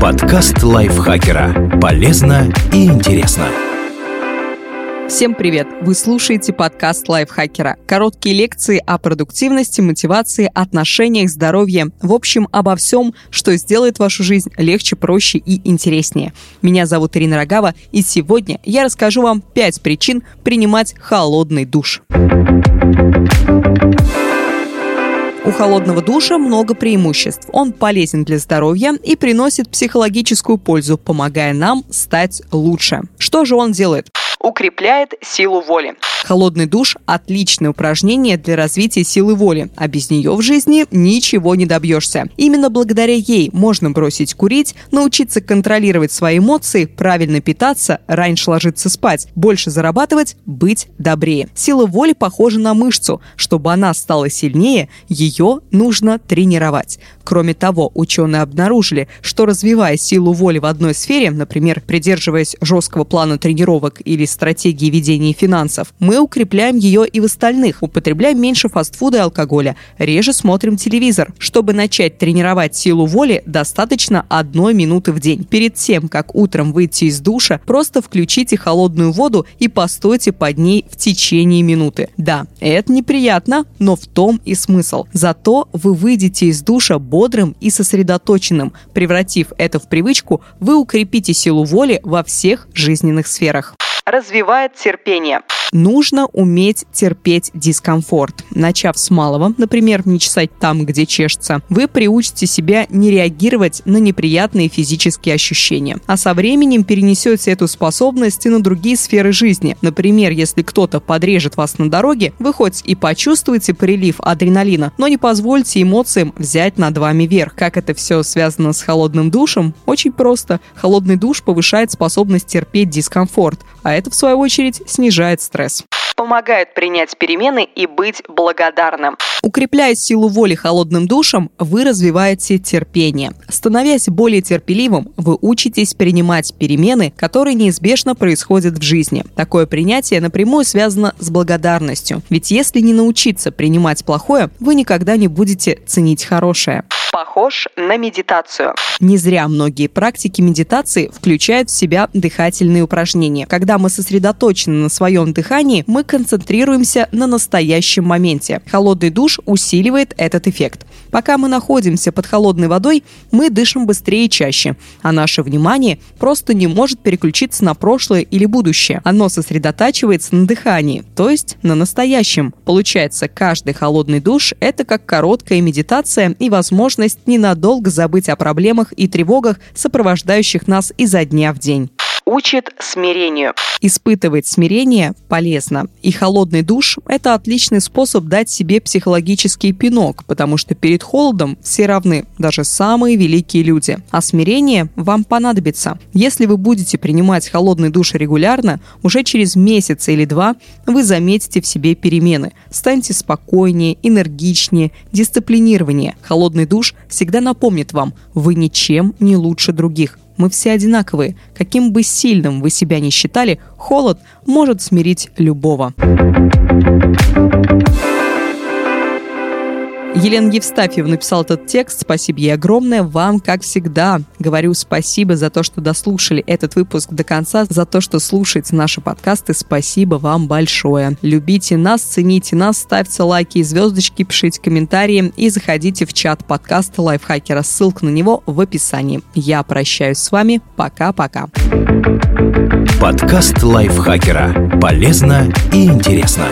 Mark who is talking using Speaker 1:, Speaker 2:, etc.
Speaker 1: Подкаст лайфхакера. Полезно и интересно.
Speaker 2: Всем привет! Вы слушаете подкаст лайфхакера. Короткие лекции о продуктивности, мотивации, отношениях, здоровье. В общем, обо всем, что сделает вашу жизнь легче, проще и интереснее. Меня зовут Ирина Рогава, и сегодня я расскажу вам 5 причин принимать холодный душ. У холодного душа много преимуществ. Он полезен для здоровья и приносит психологическую пользу, помогая нам стать лучше. Что же он делает? Укрепляет силу воли. Холодный душ – отличное упражнение для развития силы воли, а без нее в жизни ничего не добьешься. Именно благодаря ей можно бросить курить, научиться контролировать свои эмоции, правильно питаться, раньше ложиться спать, больше зарабатывать, быть добрее. Сила воли похожа на мышцу. Чтобы она стала сильнее, ее нужно тренировать. Кроме того, ученые обнаружили, что развивая силу воли в одной сфере, например, придерживаясь жесткого плана тренировок или стратегии ведения финансов, мы укрепляем ее и в остальных. Употребляем меньше фастфуда и алкоголя, реже смотрим телевизор. Чтобы начать тренировать силу воли, достаточно одной минуты в день. Перед тем, как утром выйти из душа, просто включите холодную воду и постойте под ней в течение минуты. Да, это неприятно, но в том и смысл. Зато вы выйдете из душа бодрым и сосредоточенным. Превратив это в привычку, вы укрепите силу воли во всех жизненных сферах развивает терпение. Нужно уметь терпеть дискомфорт. Начав с малого, например, не чесать там, где чешется, вы приучите себя не реагировать на неприятные физические ощущения. А со временем перенесете эту способность и на другие сферы жизни. Например, если кто-то подрежет вас на дороге, вы хоть и почувствуете прилив адреналина, но не позвольте эмоциям взять над вами верх. Как это все связано с холодным душем? Очень просто. Холодный душ повышает способность терпеть дискомфорт, а это, в свою очередь, снижает стресс помогает принять перемены и быть благодарным. Укрепляя силу воли холодным душем, вы развиваете терпение. Становясь более терпеливым, вы учитесь принимать перемены, которые неизбежно происходят в жизни. Такое принятие напрямую связано с благодарностью. Ведь если не научиться принимать плохое, вы никогда не будете ценить хорошее похож на медитацию. Не зря многие практики медитации включают в себя дыхательные упражнения. Когда мы сосредоточены на своем дыхании, мы концентрируемся на настоящем моменте. Холодный душ усиливает этот эффект. Пока мы находимся под холодной водой, мы дышим быстрее и чаще, а наше внимание просто не может переключиться на прошлое или будущее. Оно сосредотачивается на дыхании, то есть на настоящем. Получается, каждый холодный душ – это как короткая медитация и возможность ненадолго забыть о проблемах и тревогах, сопровождающих нас изо дня в день учит смирению. Испытывать смирение полезно. И холодный душ – это отличный способ дать себе психологический пинок, потому что перед холодом все равны, даже самые великие люди. А смирение вам понадобится. Если вы будете принимать холодный душ регулярно, уже через месяц или два вы заметите в себе перемены. Станьте спокойнее, энергичнее, дисциплинированнее. Холодный душ всегда напомнит вам, вы ничем не лучше других. Мы все одинаковые. Каким бы сильным вы себя ни считали, холод может смирить любого. Елена Евстафьева написала этот текст. Спасибо ей огромное. Вам, как всегда, говорю спасибо за то, что дослушали этот выпуск до конца, за то, что слушаете наши подкасты. Спасибо вам большое. Любите нас, цените нас, ставьте лайки и звездочки, пишите комментарии и заходите в чат подкаста Лайфхакера. Ссылка на него в описании. Я прощаюсь с вами. Пока-пока.
Speaker 1: Подкаст Лайфхакера. Полезно и интересно.